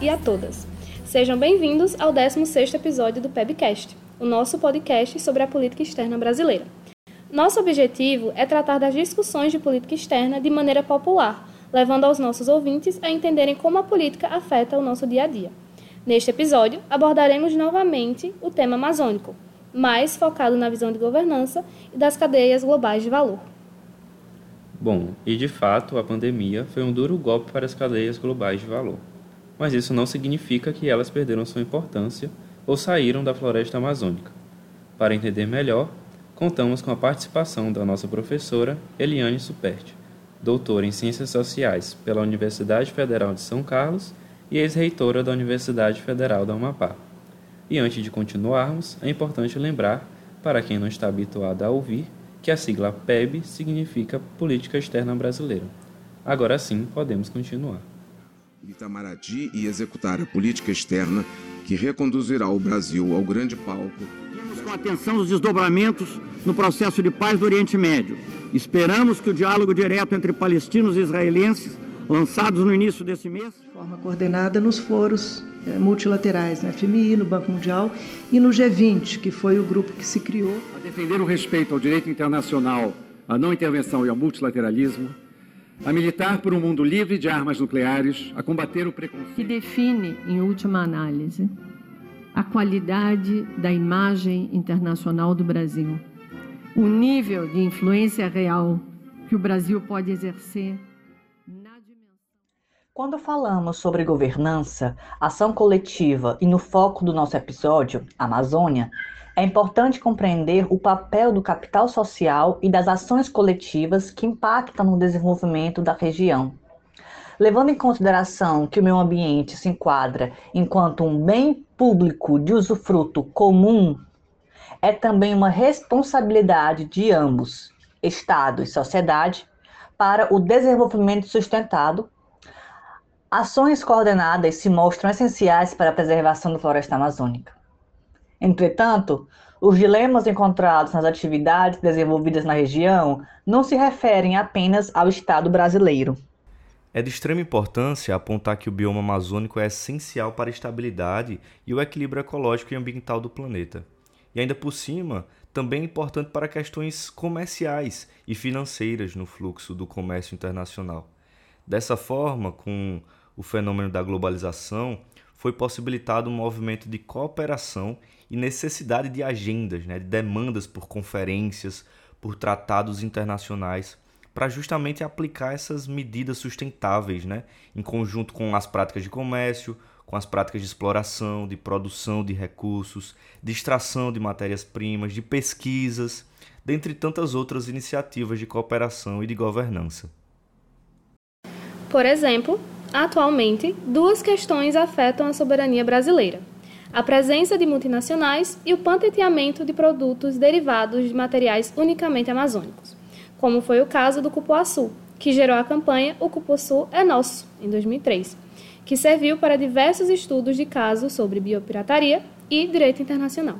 e a todas. Sejam bem-vindos ao 16º episódio do PEBcast, o nosso podcast sobre a política externa brasileira. Nosso objetivo é tratar das discussões de política externa de maneira popular, levando aos nossos ouvintes a entenderem como a política afeta o nosso dia a dia. Neste episódio, abordaremos novamente o tema amazônico, mais focado na visão de governança e das cadeias globais de valor. Bom, e de fato, a pandemia foi um duro golpe para as cadeias globais de valor. Mas isso não significa que elas perderam sua importância ou saíram da floresta amazônica. Para entender melhor, contamos com a participação da nossa professora Eliane Superti, doutora em Ciências Sociais pela Universidade Federal de São Carlos e ex-reitora da Universidade Federal da Amapá. E antes de continuarmos, é importante lembrar, para quem não está habituado a ouvir, que a sigla PEB significa Política Externa Brasileira. Agora sim, podemos continuar. Itamaraty e executar a política externa que reconduzirá o Brasil ao grande palco. Seguimos com atenção os desdobramentos no processo de paz do Oriente Médio. Esperamos que o diálogo direto entre palestinos e israelenses lançados no início desse mês. De forma coordenada nos foros é, multilaterais, na FMI, no Banco Mundial e no G20, que foi o grupo que se criou. A defender o respeito ao direito internacional, à não intervenção e ao multilateralismo, a militar por um mundo livre de armas nucleares, a combater o preconceito. Que define, em última análise, a qualidade da imagem internacional do Brasil, o nível de influência real que o Brasil pode exercer quando falamos sobre governança, ação coletiva e no foco do nosso episódio, Amazônia, é importante compreender o papel do capital social e das ações coletivas que impactam no desenvolvimento da região. Levando em consideração que o meio ambiente se enquadra enquanto um bem público de usufruto comum, é também uma responsabilidade de ambos, Estado e sociedade, para o desenvolvimento sustentado Ações coordenadas se mostram essenciais para a preservação da floresta amazônica. Entretanto, os dilemas encontrados nas atividades desenvolvidas na região não se referem apenas ao Estado brasileiro. É de extrema importância apontar que o bioma amazônico é essencial para a estabilidade e o equilíbrio ecológico e ambiental do planeta. E ainda por cima, também é importante para questões comerciais e financeiras no fluxo do comércio internacional. Dessa forma, com o fenômeno da globalização, foi possibilitado um movimento de cooperação e necessidade de agendas, né, de demandas por conferências, por tratados internacionais, para justamente aplicar essas medidas sustentáveis, né, em conjunto com as práticas de comércio, com as práticas de exploração, de produção de recursos, de extração de matérias-primas, de pesquisas, dentre tantas outras iniciativas de cooperação e de governança. Por exemplo, Atualmente, duas questões afetam a soberania brasileira: a presença de multinacionais e o patenteamento de produtos derivados de materiais unicamente amazônicos, como foi o caso do cupuaçu, que gerou a campanha O Cupuaçu é Nosso, em 2003, que serviu para diversos estudos de casos sobre biopirataria e direito internacional.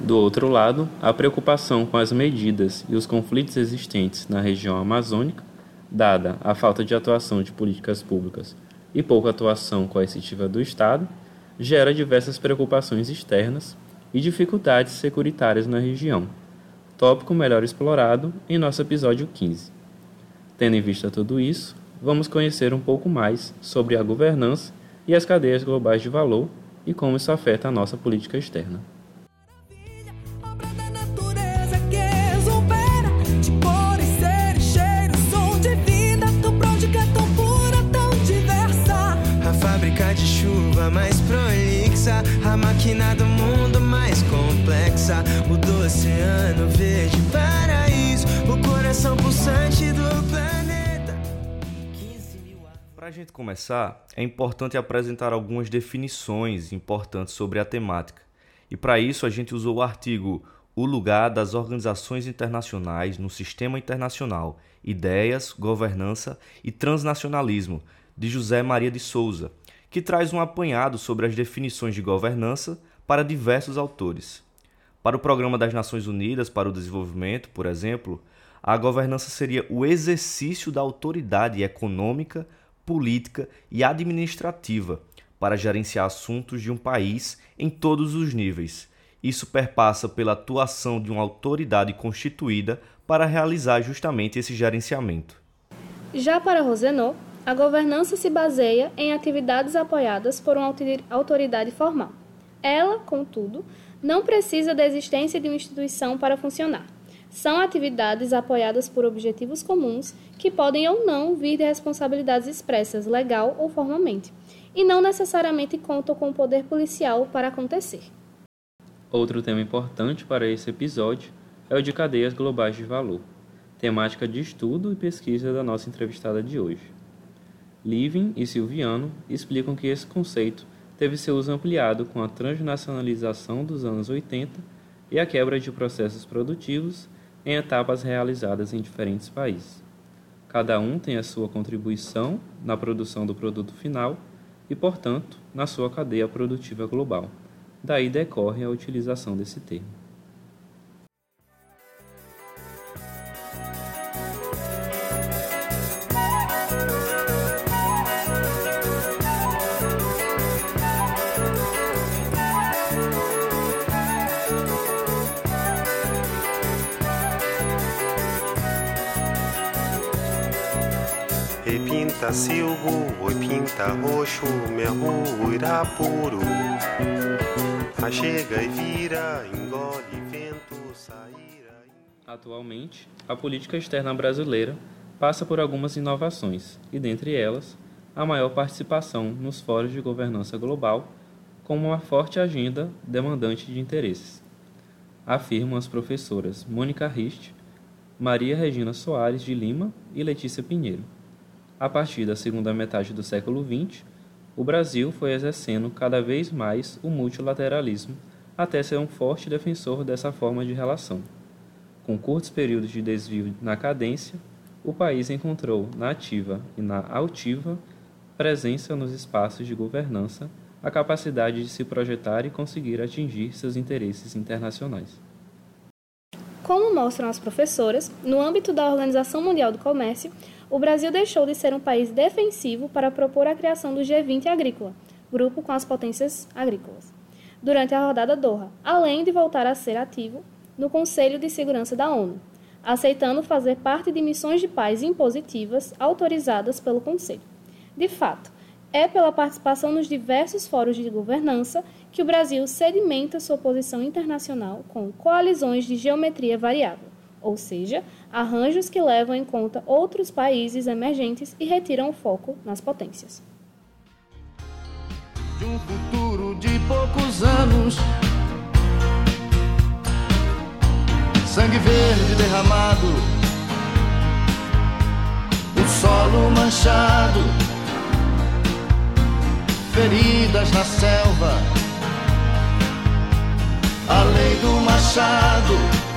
Do outro lado, a preocupação com as medidas e os conflitos existentes na região amazônica dada a falta de atuação de políticas públicas e pouca atuação coercitiva do Estado, gera diversas preocupações externas e dificuldades securitárias na região, tópico melhor explorado em nosso episódio 15. Tendo em vista tudo isso, vamos conhecer um pouco mais sobre a governança e as cadeias globais de valor e como isso afeta a nossa política externa. Coração pulsante do planeta. Para a gente começar, é importante apresentar algumas definições importantes sobre a temática. E para isso a gente usou o artigo O lugar das organizações internacionais no sistema internacional: Ideias, Governança e Transnacionalismo, de José Maria de Souza, que traz um apanhado sobre as definições de governança para diversos autores. Para o Programa das Nações Unidas para o Desenvolvimento, por exemplo, a governança seria o exercício da autoridade econômica, política e administrativa para gerenciar assuntos de um país em todos os níveis. Isso perpassa pela atuação de uma autoridade constituída para realizar justamente esse gerenciamento. Já para Rosenot, a governança se baseia em atividades apoiadas por uma autoridade formal. Ela, contudo, não precisa da existência de uma instituição para funcionar. São atividades apoiadas por objetivos comuns que podem ou não vir de responsabilidades expressas legal ou formalmente, e não necessariamente contam com o poder policial para acontecer. Outro tema importante para esse episódio é o de cadeias globais de valor, temática de estudo e pesquisa da nossa entrevistada de hoje. Living e Silviano explicam que esse conceito teve seu uso ampliado com a transnacionalização dos anos 80 e a quebra de processos produtivos em etapas realizadas em diferentes países. Cada um tem a sua contribuição na produção do produto final e, portanto, na sua cadeia produtiva global. Daí decorre a utilização desse termo. Pinta silvo, oi pinta roxo, e vira, engole vento, saíra. Atualmente, a política externa brasileira passa por algumas inovações, e dentre elas, a maior participação nos fóruns de governança global, como uma forte agenda demandante de interesses. Afirmam as professoras Mônica Rist, Maria Regina Soares de Lima e Letícia Pinheiro. A partir da segunda metade do século XX, o Brasil foi exercendo cada vez mais o multilateralismo até ser um forte defensor dessa forma de relação. Com curtos períodos de desvio na cadência, o país encontrou na ativa e na altiva presença nos espaços de governança a capacidade de se projetar e conseguir atingir seus interesses internacionais. Como mostram as professoras, no âmbito da Organização Mundial do Comércio, o Brasil deixou de ser um país defensivo para propor a criação do G20 agrícola, grupo com as potências agrícolas, durante a rodada Doha, além de voltar a ser ativo no Conselho de Segurança da ONU, aceitando fazer parte de missões de paz impositivas autorizadas pelo Conselho. De fato, é pela participação nos diversos fóruns de governança que o Brasil sedimenta sua posição internacional com coalizões de geometria variável, ou seja, arranjos que levam em conta outros países emergentes e retiram o foco nas potências. De um futuro de poucos anos, sangue verde derramado, o solo manchado, feridas na selva, a lei do machado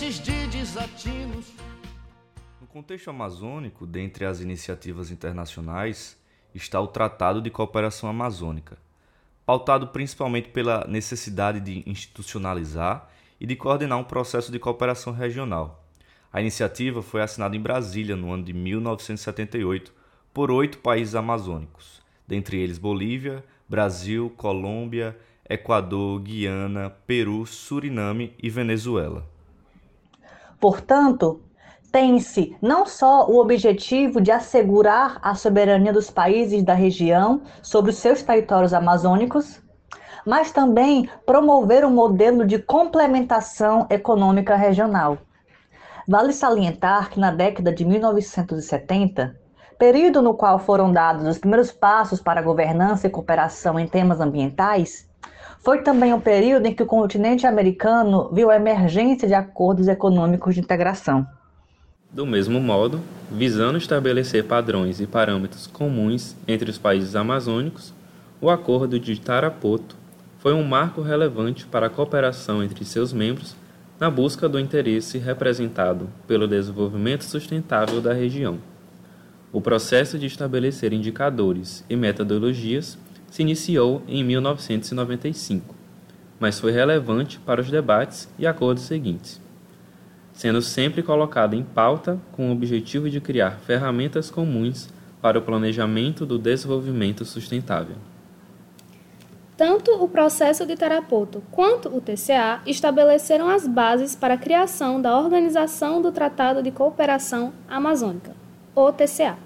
de desatinos. No contexto amazônico, dentre as iniciativas internacionais, está o Tratado de Cooperação Amazônica, pautado principalmente pela necessidade de institucionalizar e de coordenar um processo de cooperação regional. A iniciativa foi assinada em Brasília no ano de 1978 por oito países amazônicos, dentre eles Bolívia, Brasil, Colômbia, Equador, Guiana, Peru, Suriname e Venezuela. Portanto, tem-se não só o objetivo de assegurar a soberania dos países da região sobre os seus territórios amazônicos, mas também promover um modelo de complementação econômica regional. Vale salientar que na década de 1970, período no qual foram dados os primeiros passos para a governança e cooperação em temas ambientais, foi também um período em que o continente americano viu a emergência de acordos econômicos de integração. Do mesmo modo, visando estabelecer padrões e parâmetros comuns entre os países amazônicos, o Acordo de Tarapoto foi um marco relevante para a cooperação entre seus membros na busca do interesse representado pelo desenvolvimento sustentável da região. O processo de estabelecer indicadores e metodologias se iniciou em 1995, mas foi relevante para os debates e acordos seguintes, sendo sempre colocada em pauta com o objetivo de criar ferramentas comuns para o planejamento do desenvolvimento sustentável. Tanto o processo de Tarapoto quanto o TCA estabeleceram as bases para a criação da Organização do Tratado de Cooperação Amazônica, OTCA,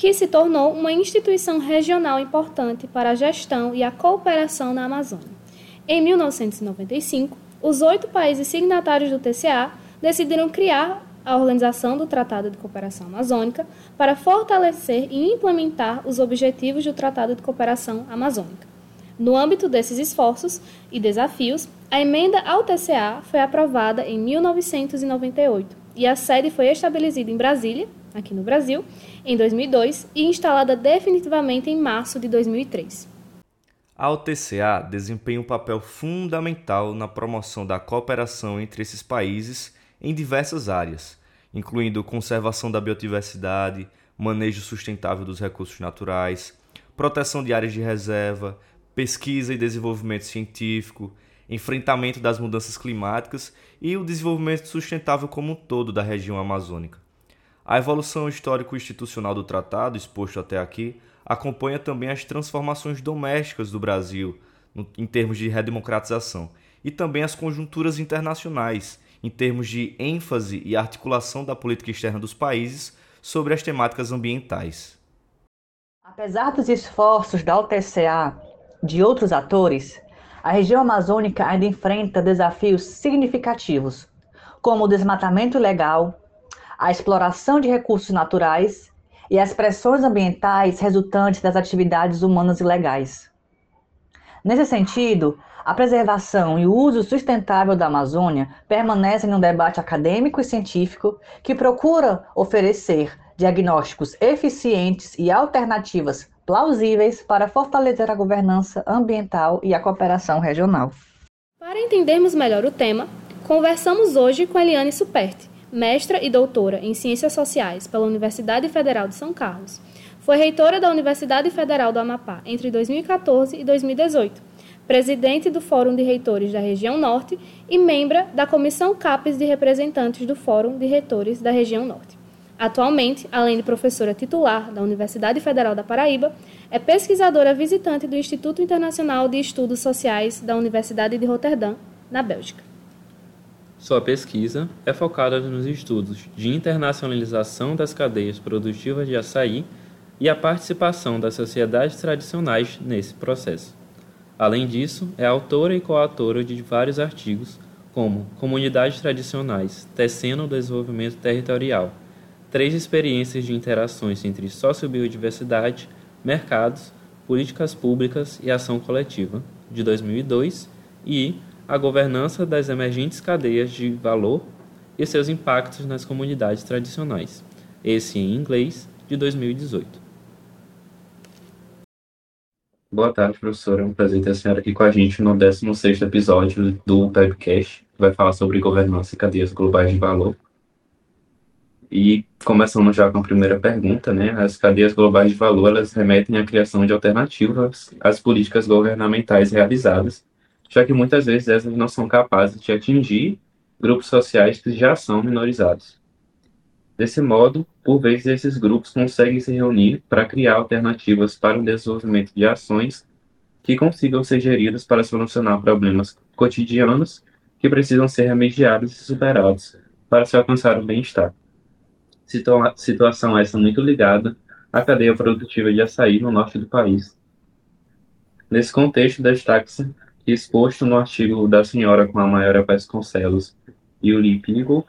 que se tornou uma instituição regional importante para a gestão e a cooperação na Amazônia. Em 1995, os oito países signatários do TCA decidiram criar a Organização do Tratado de Cooperação Amazônica para fortalecer e implementar os objetivos do Tratado de Cooperação Amazônica. No âmbito desses esforços e desafios, a emenda ao TCA foi aprovada em 1998 e a sede foi estabelecida em Brasília, aqui no Brasil, em 2002 e instalada definitivamente em março de 2003. A OTCA desempenha um papel fundamental na promoção da cooperação entre esses países em diversas áreas, incluindo conservação da biodiversidade, manejo sustentável dos recursos naturais, proteção de áreas de reserva, pesquisa e desenvolvimento científico, enfrentamento das mudanças climáticas e o desenvolvimento sustentável como um todo da região amazônica. A evolução histórico-institucional do tratado, exposto até aqui, acompanha também as transformações domésticas do Brasil no, em termos de redemocratização e também as conjunturas internacionais em termos de ênfase e articulação da política externa dos países sobre as temáticas ambientais. Apesar dos esforços da OTCA de outros atores, a região amazônica ainda enfrenta desafios significativos, como o desmatamento ilegal, a exploração de recursos naturais e as pressões ambientais resultantes das atividades humanas ilegais. Nesse sentido, a preservação e o uso sustentável da Amazônia permanecem num debate acadêmico e científico que procura oferecer diagnósticos eficientes e alternativas plausíveis para fortalecer a governança ambiental e a cooperação regional. Para entendermos melhor o tema, conversamos hoje com Eliane Superti, mestra e doutora em Ciências Sociais pela Universidade Federal de São Carlos. Foi reitora da Universidade Federal do Amapá entre 2014 e 2018, presidente do Fórum de Reitores da Região Norte e membra da Comissão CAPES de Representantes do Fórum de Reitores da Região Norte. Atualmente, além de professora titular da Universidade Federal da Paraíba, é pesquisadora visitante do Instituto Internacional de Estudos Sociais da Universidade de Roterdã, na Bélgica. Sua pesquisa é focada nos estudos de internacionalização das cadeias produtivas de açaí e a participação das sociedades tradicionais nesse processo. Além disso, é autora e coautora de vários artigos, como Comunidades Tradicionais Tecendo o Desenvolvimento Territorial três experiências de interações entre sociobiodiversidade, mercados, políticas públicas e ação coletiva, de 2002, e A Governança das Emergentes Cadeias de Valor e seus impactos nas comunidades tradicionais, esse em inglês, de 2018. Boa tarde, professora. É um prazer ter a senhora aqui com a gente no 16º episódio do Webcast, que vai falar sobre governança e cadeias globais de valor. E começando já com a primeira pergunta, né? As cadeias globais de valor, elas remetem à criação de alternativas às políticas governamentais realizadas, já que muitas vezes essas não são capazes de atingir grupos sociais que já são minorizados. Desse modo, por vezes esses grupos conseguem se reunir para criar alternativas para o desenvolvimento de ações que consigam ser geridas para solucionar problemas cotidianos que precisam ser remediados e superados para se alcançar o bem-estar situa situação essa muito ligada à cadeia produtiva de açaí no norte do país. Nesse contexto, destaca-se exposto no artigo da senhora com a Maior Vasconcelos e o Lipigo,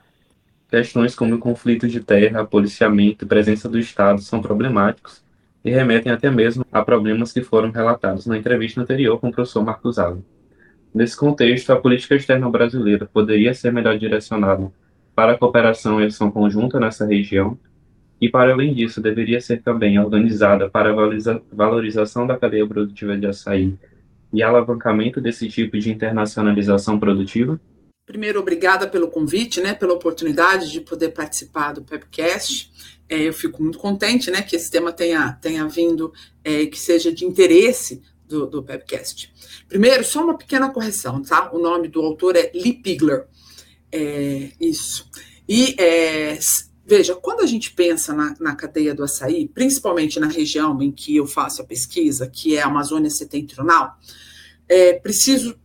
questões como conflito de terra, policiamento e presença do Estado são problemáticos e remetem até mesmo a problemas que foram relatados na entrevista anterior com o professor Marcos Alves. Nesse contexto, a política externa brasileira poderia ser melhor direcionada para a cooperação e ação conjunta nessa região, e, para além disso, deveria ser também organizada para a valorização da cadeia produtiva de açaí e alavancamento desse tipo de internacionalização produtiva? Primeiro, obrigada pelo convite, né, pela oportunidade de poder participar do PEPcast. É, eu fico muito contente né, que esse tema tenha, tenha vindo, é, que seja de interesse do, do Pepcast. Primeiro, só uma pequena correção, tá? O nome do autor é Lee Pigler. É, isso. E é, veja, quando a gente pensa na, na, cadeia do açaí, principalmente na região em que eu faço a pesquisa, que é a Amazônia Setentrional, é preciso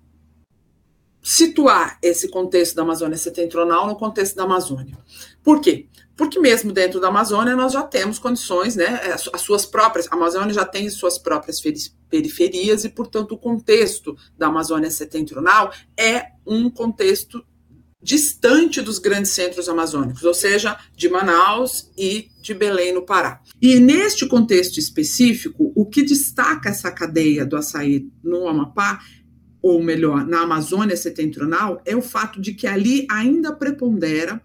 situar esse contexto da Amazônia Setentrional no contexto da Amazônia. Por quê? Porque mesmo dentro da Amazônia nós já temos condições, né? As suas próprias, a Amazônia já tem suas próprias periferias e, portanto, o contexto da Amazônia Setentrional é um contexto distante dos grandes centros amazônicos, ou seja, de Manaus e de Belém, no Pará. E neste contexto específico, o que destaca essa cadeia do açaí no Amapá, ou melhor, na Amazônia Setentrional, é o fato de que ali ainda prepondera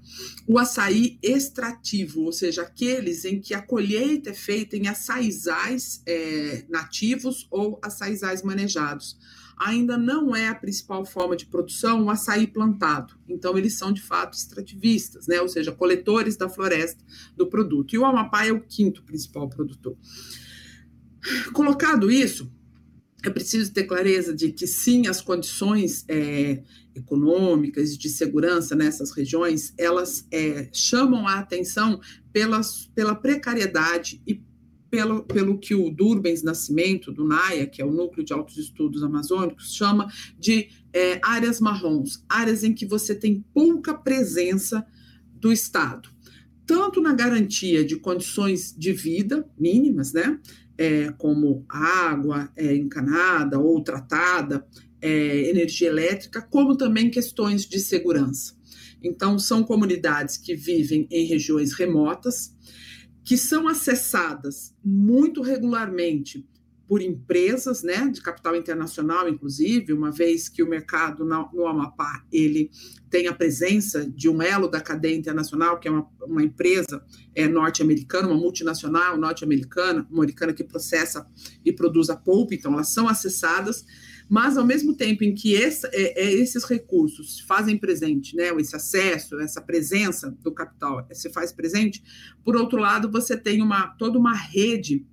o açaí extrativo, ou seja, aqueles em que a colheita é feita em açaizais é, nativos ou açaizais manejados ainda não é a principal forma de produção o açaí plantado. Então, eles são de fato extrativistas, né? ou seja, coletores da floresta do produto. E o Amapá é o quinto principal produtor. Colocado isso, é preciso ter clareza de que sim, as condições é, econômicas de segurança nessas regiões, elas é, chamam a atenção pelas, pela precariedade e pelo, pelo que o Durbens Nascimento, do NAIA, que é o Núcleo de Altos Estudos Amazônicos, chama de é, áreas marrons, áreas em que você tem pouca presença do Estado, tanto na garantia de condições de vida mínimas, né, é, como água é, encanada ou tratada, é, energia elétrica, como também questões de segurança. Então, são comunidades que vivem em regiões remotas, que são acessadas muito regularmente por empresas, né, de capital internacional, inclusive, uma vez que o mercado no, Amapá ele tem a presença de um elo da cadeia internacional, que é uma, uma empresa é, norte-americana, uma multinacional norte-americana, americana que processa e produz a polpa, então elas são acessadas mas ao mesmo tempo em que esse, é, é, esses recursos fazem presente, né, esse acesso, essa presença do capital se faz presente, por outro lado, você tem uma, toda uma rede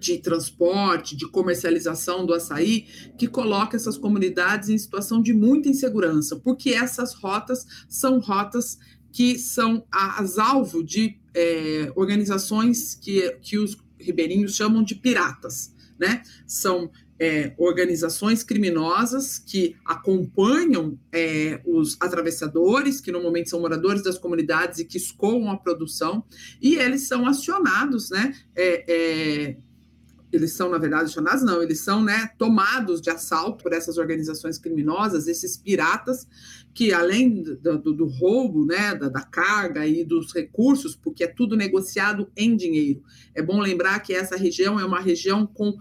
de transporte, de comercialização do açaí, que coloca essas comunidades em situação de muita insegurança, porque essas rotas são rotas que são as alvo de é, organizações que, que os ribeirinhos chamam de piratas, né? São é, organizações criminosas que acompanham é, os atravessadores, que normalmente são moradores das comunidades e que escoam a produção, e eles são acionados, né? É, é eles são, na verdade, acionados, não, eles são né, tomados de assalto por essas organizações criminosas, esses piratas, que além do, do, do roubo né, da, da, carga e dos recursos, porque é tudo negociado em dinheiro. É bom lembrar que essa região é uma região com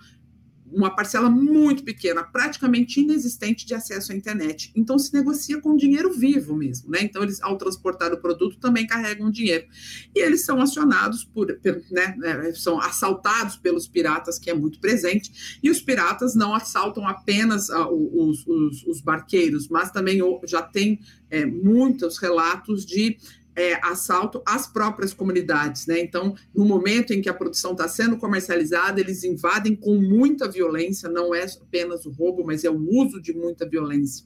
uma parcela muito pequena, praticamente inexistente de acesso à internet. Então se negocia com dinheiro vivo mesmo, né? Então eles, ao transportar o produto, também carregam dinheiro. E eles são acionados por, né, é, são assaltados pelos piratas, que é muito presente, e os piratas não assaltam apenas uh, os, os, os, barqueiros, mas também já tem é, muitos relatos de é, assalto às próprias comunidades, né? Então, no momento em que a produção está sendo comercializada, eles invadem com muita violência, não é apenas o roubo, mas é o uso de muita violência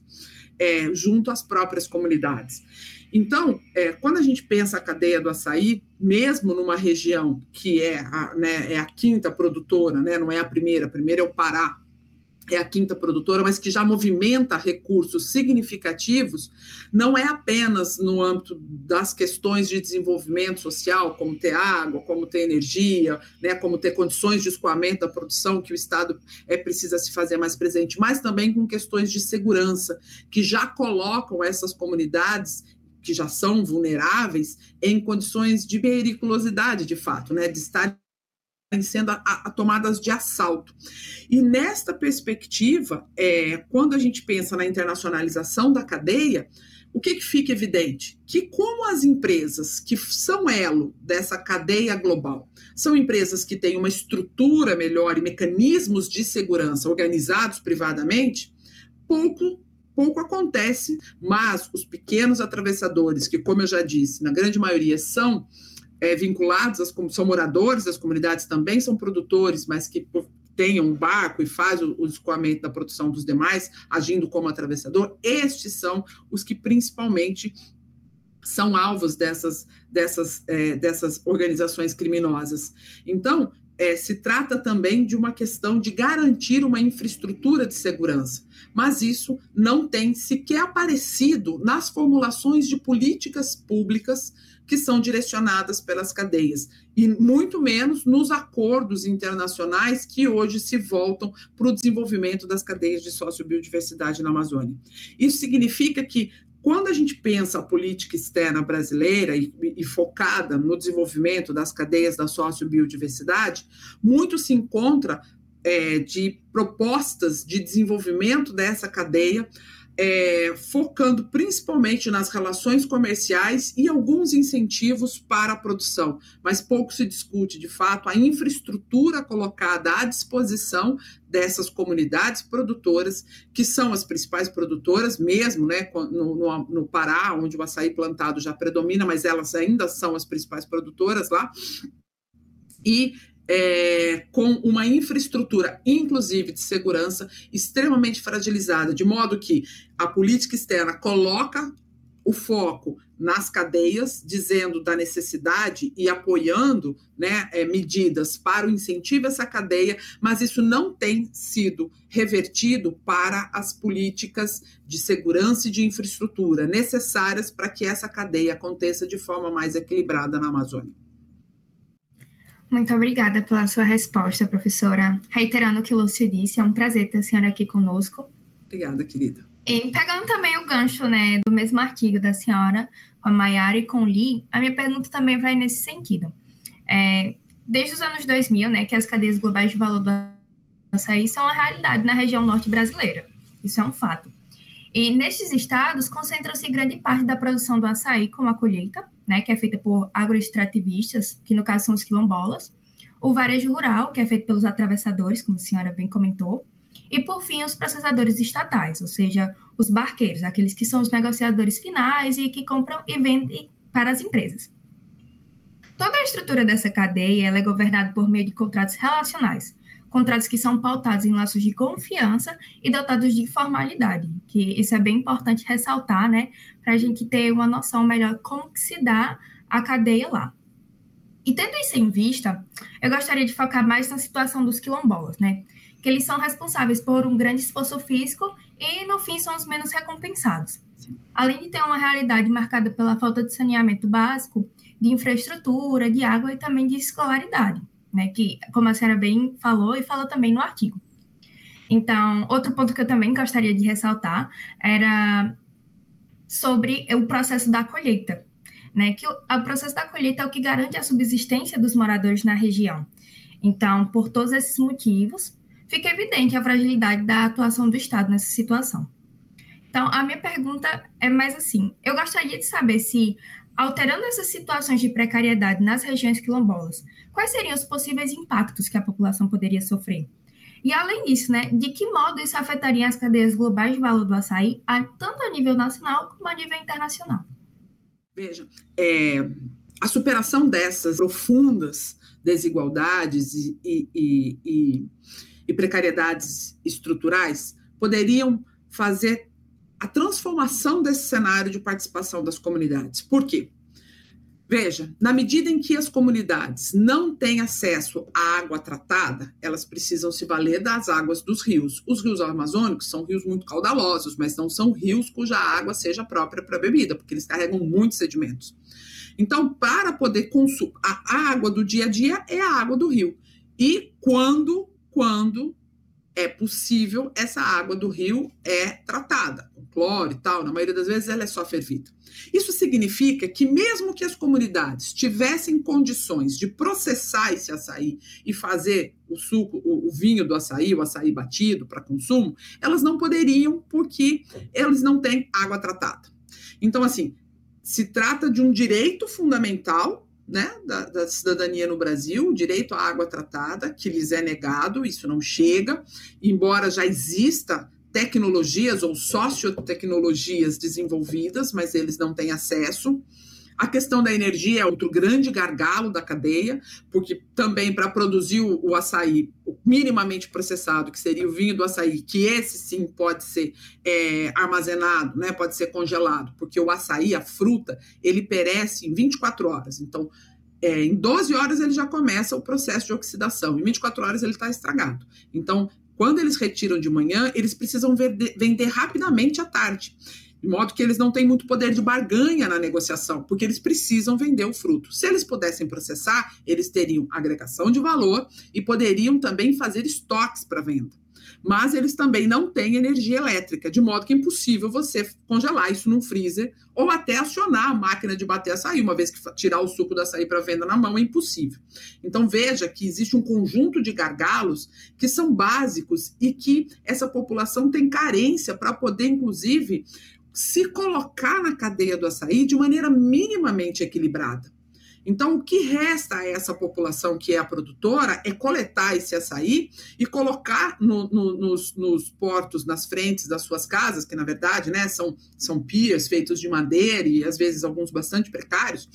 é, junto às próprias comunidades. Então, é, quando a gente pensa a cadeia do açaí, mesmo numa região que é a, né, é a quinta produtora, né, não é a primeira, a primeira é o Pará, é a quinta produtora, mas que já movimenta recursos significativos, não é apenas no âmbito das questões de desenvolvimento social, como ter água, como ter energia, né, como ter condições de escoamento da produção que o Estado é precisa se fazer mais presente, mas também com questões de segurança, que já colocam essas comunidades que já são vulneráveis em condições de periculosidade, de fato, né, de estar sendo a, a, tomadas de assalto. E nesta perspectiva, é, quando a gente pensa na internacionalização da cadeia, o que, que fica evidente? Que como as empresas que são elo dessa cadeia global são empresas que têm uma estrutura melhor e mecanismos de segurança organizados privadamente, pouco pouco acontece, mas os pequenos atravessadores, que como eu já disse, na grande maioria são é, vinculados, às, são moradores das comunidades também, são produtores, mas que tenham um barco e faz o, o escoamento da produção dos demais, agindo como atravessador, estes são os que principalmente são alvos dessas, dessas, é, dessas organizações criminosas. Então, é, se trata também de uma questão de garantir uma infraestrutura de segurança, mas isso não tem sequer aparecido nas formulações de políticas públicas que são direcionadas pelas cadeias, e muito menos nos acordos internacionais que hoje se voltam para o desenvolvimento das cadeias de sociobiodiversidade na Amazônia. Isso significa que quando a gente pensa a política externa brasileira e, e, focada no desenvolvimento das cadeias da sociobiodiversidade, muito se encontra é, de propostas de desenvolvimento dessa cadeia é, focando principalmente nas relações comerciais e alguns incentivos para a produção, mas pouco se discute, de fato, a infraestrutura colocada à disposição dessas comunidades produtoras, que são as principais produtoras, mesmo né, no, no, no Pará, onde o açaí plantado já predomina, mas elas ainda são as principais produtoras lá, e é, com uma infraestrutura, inclusive de segurança, extremamente fragilizada, de modo que a política externa coloca o foco nas cadeias, dizendo da necessidade e apoiando né, é, medidas para o incentivo a essa cadeia, mas isso não tem sido revertido para as políticas de segurança e de infraestrutura necessárias para que essa cadeia aconteça de forma mais equilibrada na Amazônia. Muito obrigada pela sua resposta, professora. Reiterando o que o Lúcio disse, é um prazer ter a senhora aqui conosco. Obrigada, querida. E pegando também o gancho né, do mesmo artigo da senhora, com a Mayara e com o Lee, a minha pergunta também vai nesse sentido. É, desde os anos 2000, né, que as cadeias globais de valor do açaí são a realidade na região norte brasileira. Isso é um fato. E nestes estados, concentra-se grande parte da produção do açaí com a colheita, né, que é feita por agroextrativistas, que no caso são os quilombolas, o varejo rural, que é feito pelos atravessadores, como a senhora bem comentou, e por fim os processadores estatais, ou seja, os barqueiros, aqueles que são os negociadores finais e que compram e vendem para as empresas. Toda a estrutura dessa cadeia é governada por meio de contratos relacionais, contratos que são pautados em laços de confiança e dotados de formalidade, que isso é bem importante ressaltar, né, para a gente ter uma noção melhor como que se dá a cadeia lá. E tendo isso em vista, eu gostaria de focar mais na situação dos quilombolas, né, que eles são responsáveis por um grande esforço físico e, no fim, são os menos recompensados. Além de ter uma realidade marcada pela falta de saneamento básico, de infraestrutura, de água e também de escolaridade né? Que, como a senhora bem falou e falou também no artigo. Então, outro ponto que eu também gostaria de ressaltar era sobre o processo da colheita, né? Que o, o processo da colheita é o que garante a subsistência dos moradores na região. Então, por todos esses motivos, fica evidente a fragilidade da atuação do Estado nessa situação. Então, a minha pergunta é mais assim: eu gostaria de saber se Alterando essas situações de precariedade nas regiões quilombolas, quais seriam os possíveis impactos que a população poderia sofrer? E além disso, né, de que modo isso afetaria as cadeias globais de valor do açaí, tanto a nível nacional como a nível internacional? Veja, é, a superação dessas profundas desigualdades e, e, e, e precariedades estruturais poderiam fazer a transformação desse cenário de participação das comunidades. Por quê? Veja, na medida em que as comunidades não têm acesso à água tratada, elas precisam se valer das águas dos rios. Os rios amazônicos são rios muito caudalosos, mas não são rios cuja água seja própria para bebida, porque eles carregam muitos sedimentos. Então, para poder consumir, a água do dia a dia é a água do rio. E quando, quando é possível, essa água do rio é tratada cloro e tal, na maioria das vezes ela é só fervida. Isso significa que mesmo que as comunidades tivessem condições de processar esse açaí e fazer o suco, o, o vinho do açaí, o açaí batido para consumo, elas não poderiam porque eles não têm água tratada. Então, assim, se trata de um direito fundamental né, da, da, cidadania no Brasil, o direito à água tratada, que lhes é negado, isso não chega, embora já exista tecnologias ou sociotecnologias desenvolvidas, mas eles não têm acesso. A questão da energia é outro grande gargalo da cadeia, porque também para produzir o, o açaí minimamente processado, que seria o vinho do açaí, que esse sim pode ser é, armazenado, né, pode ser congelado, porque o açaí, a fruta, ele perece em 24 horas. Então, é, em 12 horas ele já começa o processo de oxidação, em 24 horas ele está estragado. Então, quando eles retiram de manhã, eles precisam vender, rapidamente à tarde de modo que eles não têm muito poder de barganha na negociação, porque eles precisam vender o fruto. Se eles pudessem processar, eles teriam agregação de valor e poderiam também fazer estoques para venda. Mas eles também não têm energia elétrica, de modo que é impossível você congelar isso num freezer ou até acionar a máquina de bater açaí, uma vez que tirar o suco do açaí para venda na mão é impossível. Então veja que existe um conjunto de gargalos que são básicos e que essa população tem carência para poder, inclusive, se colocar na cadeia do açaí de maneira minimamente equilibrada. Então, o que resta a essa população que é a produtora é coletar esse açaí e colocar no, no, nos, nos, portos, nas frentes das suas casas, que na verdade né, são, são piers feitos de madeira e às vezes alguns bastante precários,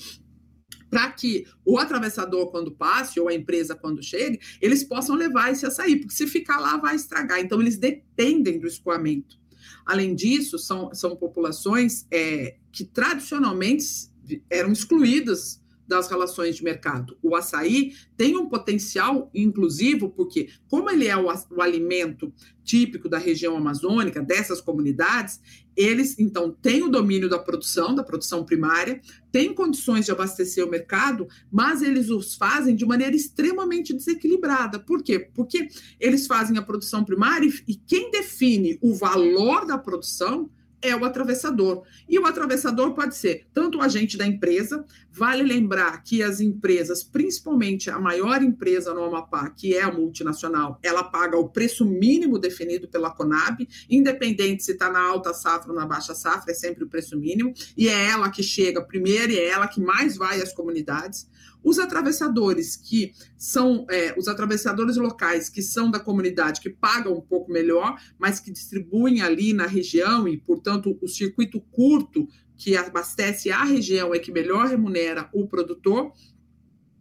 para que o atravessador, quando passe, ou a empresa, quando chegue, eles possam levar esse açaí, porque se ficar lá, vai estragar. Então, eles dependem do escoamento. Além disso, são, são populações é, que tradicionalmente eram excluídas das relações de mercado. O açaí tem um potencial inclusivo, porque, como ele é o, o, alimento típico da região amazônica, dessas comunidades, eles, então, têm o domínio da produção, da produção primária, têm condições de abastecer o mercado, mas eles os fazem de maneira extremamente desequilibrada. Por quê? Porque eles fazem a produção primária e, e quem define o valor da produção é o atravessador. E o atravessador pode ser tanto o agente da empresa, vale lembrar que as empresas, principalmente a maior empresa no Amapá, que é a multinacional, ela paga o preço mínimo definido pela Conab, independente se está na alta safra ou na baixa safra, é sempre o preço mínimo, e é ela que chega primeiro e é ela que mais vai às comunidades. Os atravessadores que são é, os atravessadores locais que são da comunidade, que pagam um pouco melhor, mas que distribuem ali na região e, portanto, o circuito curto que abastece a região é que melhor remunera o produtor.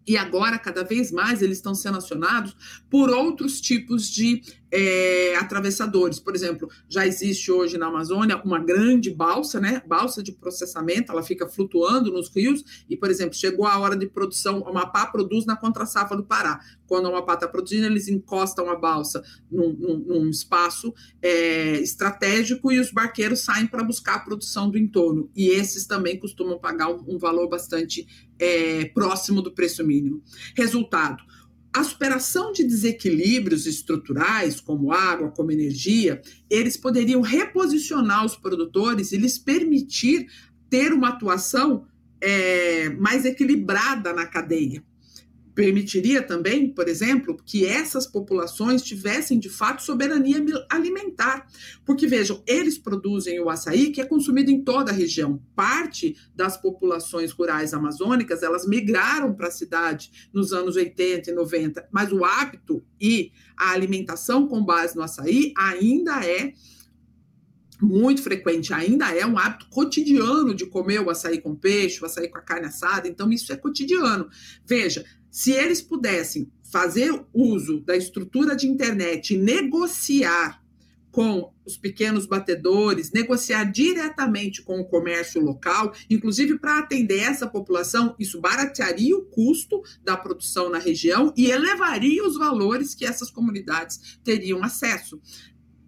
E agora, cada vez mais, eles estão sendo acionados por outros tipos de é, atravessadores. Por exemplo, já existe hoje na Amazônia uma grande balsa, né? Balsa de processamento, ela fica flutuando nos rios. E, por exemplo, chegou a hora de produção, o Amapá produz na contrasafra do Pará. Quando o Amapá está produzindo, eles encostam a balsa num, num, num espaço é, estratégico e os barqueiros saem para buscar a produção do entorno. E esses também costumam pagar um, um valor bastante é, próximo do preço mínimo. Resultado: a superação de desequilíbrios estruturais, como água, como energia, eles poderiam reposicionar os produtores e lhes permitir ter uma atuação é, mais equilibrada na cadeia permitiria também, por exemplo, que essas populações tivessem de fato soberania alimentar. Porque vejam, eles produzem o açaí que é consumido em toda a região. Parte das populações rurais amazônicas, elas migraram para a cidade nos anos 80 e 90, mas o hábito e a alimentação com base no açaí ainda é muito frequente, ainda é um hábito cotidiano de comer o açaí com peixe, o açaí com a carne assada, então isso é cotidiano. Veja, se eles pudessem fazer uso da estrutura de internet e negociar com os pequenos batedores, negociar diretamente com o comércio local, inclusive para atender essa população, isso baratearia o custo da produção na região e elevaria os valores que essas comunidades teriam acesso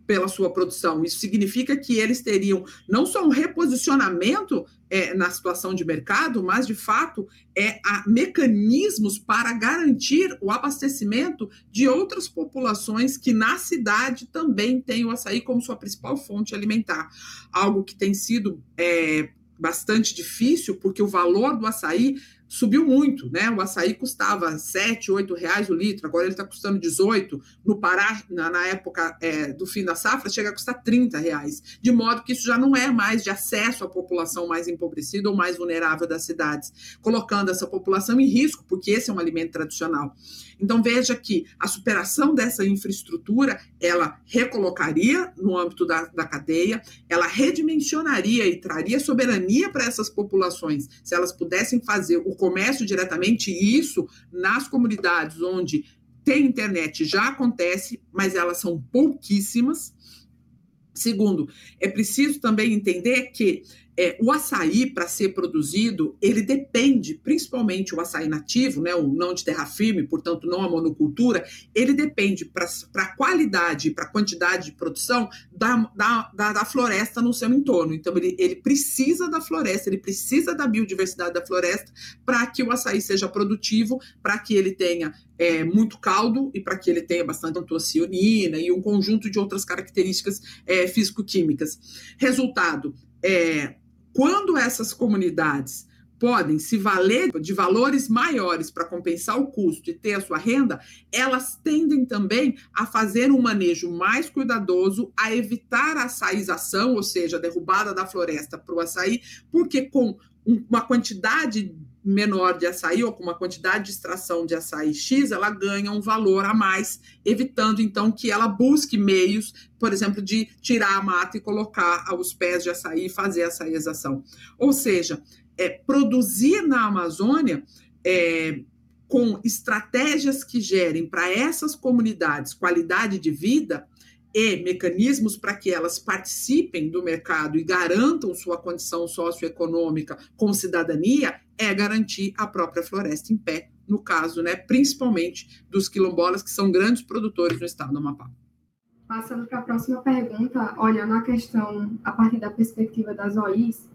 pela sua produção. Isso significa que eles teriam não só um reposicionamento é, na situação de mercado, mas de fato é, há mecanismos para garantir o abastecimento de outras populações que na cidade também têm o açaí como sua principal fonte alimentar. Algo que tem sido é, bastante difícil, porque o valor do açaí subiu muito, né? O açaí custava 7, 8 reais o litro, agora ele está custando 18. No Pará, na, na época é, do fim da safra, chega a custar 30 reais. De modo que isso já não é mais de acesso à população mais empobrecida ou mais vulnerável das cidades, colocando essa população em risco, porque esse é um alimento tradicional. Então veja que a superação dessa infraestrutura, ela recolocaria no âmbito da, da cadeia, ela redimensionaria e traria soberania para essas populações, se elas pudessem fazer o comércio diretamente, e isso nas comunidades onde tem internet já acontece, mas elas são pouquíssimas. Segundo, é preciso também entender que é, o açaí, para ser produzido, ele depende, principalmente o açaí nativo, né, o não de terra firme, portanto, não a monocultura, ele depende para a qualidade, para a quantidade de produção da, da, da, da, floresta no seu entorno. Então, ele, ele precisa da floresta, ele precisa da biodiversidade da floresta para que o açaí seja produtivo, para que ele tenha é, muito caldo e para que ele tenha bastante antocianina e um conjunto de outras características é, físico-químicas. Resultado, é, quando essas comunidades podem se valer de valores maiores para compensar o custo e ter a sua renda, elas tendem também a fazer um manejo mais cuidadoso, a evitar a açaização, ou seja, a derrubada da floresta para o açaí, porque com uma quantidade menor de açaí ou com uma quantidade de extração de açaí X, ela ganha um valor a mais, evitando então que ela busque meios, por exemplo, de tirar a mata e colocar aos pés de açaí e fazer a açaização. Ou seja, é, produzir na Amazônia é, com estratégias que gerem para essas comunidades qualidade de vida e mecanismos para que elas participem do mercado e garantam sua condição socioeconômica com cidadania é garantir a própria floresta em pé, no caso, né, principalmente dos quilombolas, que são grandes produtores no estado do Amapá. Passando para a próxima pergunta, olhando a questão a partir da perspectiva das OIs,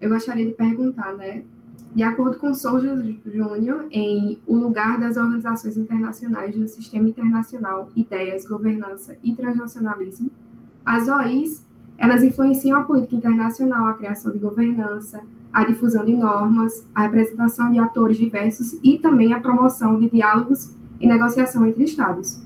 eu gostaria de perguntar, né, de acordo com Souza Júnior, em O Lugar das Organizações Internacionais no Sistema Internacional, Ideias, Governança e Transnacionalismo, as OIs, elas influenciam a política internacional, a criação de governança, a difusão de normas, a representação de atores diversos e também a promoção de diálogos e negociação entre Estados.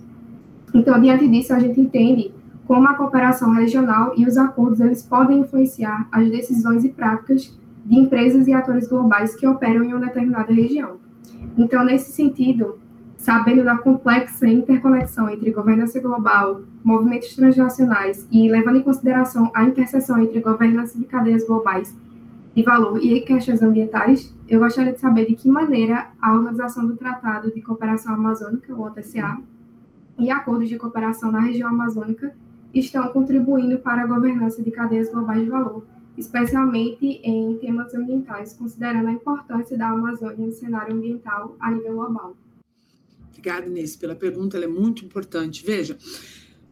Então, diante disso, a gente entende como a cooperação regional e os acordos eles podem influenciar as decisões e práticas de empresas e atores globais que operam em uma determinada região. Então, nesse sentido, sabendo da complexa interconexão entre governança global, movimentos transnacionais e levando em consideração a interseção entre governança de cadeias globais de valor e questões ambientais, eu gostaria de saber de que maneira a Organização do Tratado de Cooperação Amazônica, o OTCA, e acordos de cooperação na região amazônica estão contribuindo para a governança de cadeias globais de valor, especialmente em temas ambientais, considerando a importância da Amazônia no cenário ambiental a nível global. Obrigada, Inês, pela pergunta, ela é muito importante. Veja,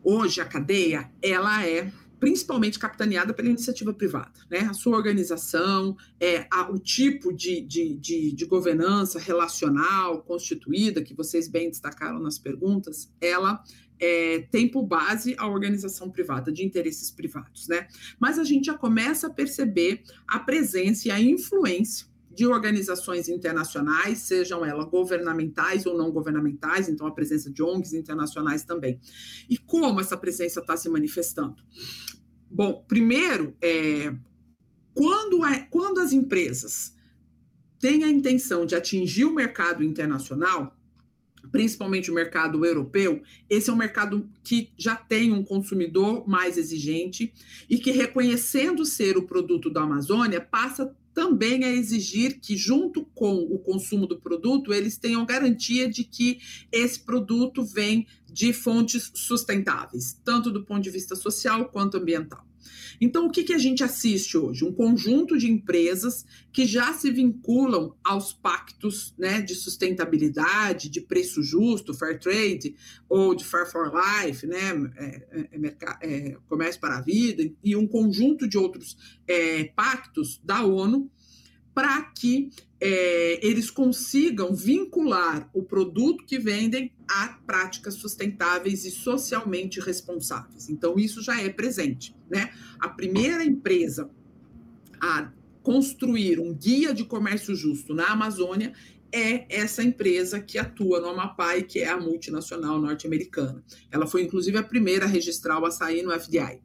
hoje a cadeia, ela é principalmente capitaneada pela iniciativa privada. Né? A sua organização, é, a, o tipo de, de, de, de, governança relacional constituída, que vocês bem destacaram nas perguntas, ela é, tem por base a organização privada, de interesses privados. Né? Mas a gente já começa a perceber a presença e a influência de organizações internacionais, sejam elas governamentais ou não governamentais, então a presença de ONGs internacionais também. E como essa presença está se manifestando? Bom, primeiro, é, quando, é, quando as empresas têm a intenção de atingir o mercado internacional, principalmente o mercado europeu, esse é um mercado que já tem um consumidor mais exigente e que, reconhecendo ser o produto da Amazônia, passa também a exigir que, junto com o consumo do produto, eles tenham garantia de que esse produto vem de fontes sustentáveis, tanto do ponto de vista social quanto ambiental. Então, o que, que a gente assiste hoje? Um conjunto de empresas que já se vinculam aos pactos né, de sustentabilidade, de preço justo, fair trade, ou de fair for life, né, é, é, é, comércio para a vida, e um conjunto de outros é, pactos da ONU para que é, eles consigam vincular o produto que vendem a práticas sustentáveis e socialmente responsáveis. Então, isso já é presente. Né? A primeira empresa a construir um guia de comércio justo na Amazônia é essa empresa que atua no Amapá e que é a multinacional norte-americana. Ela foi, inclusive, a primeira a registrar o açaí no FDI.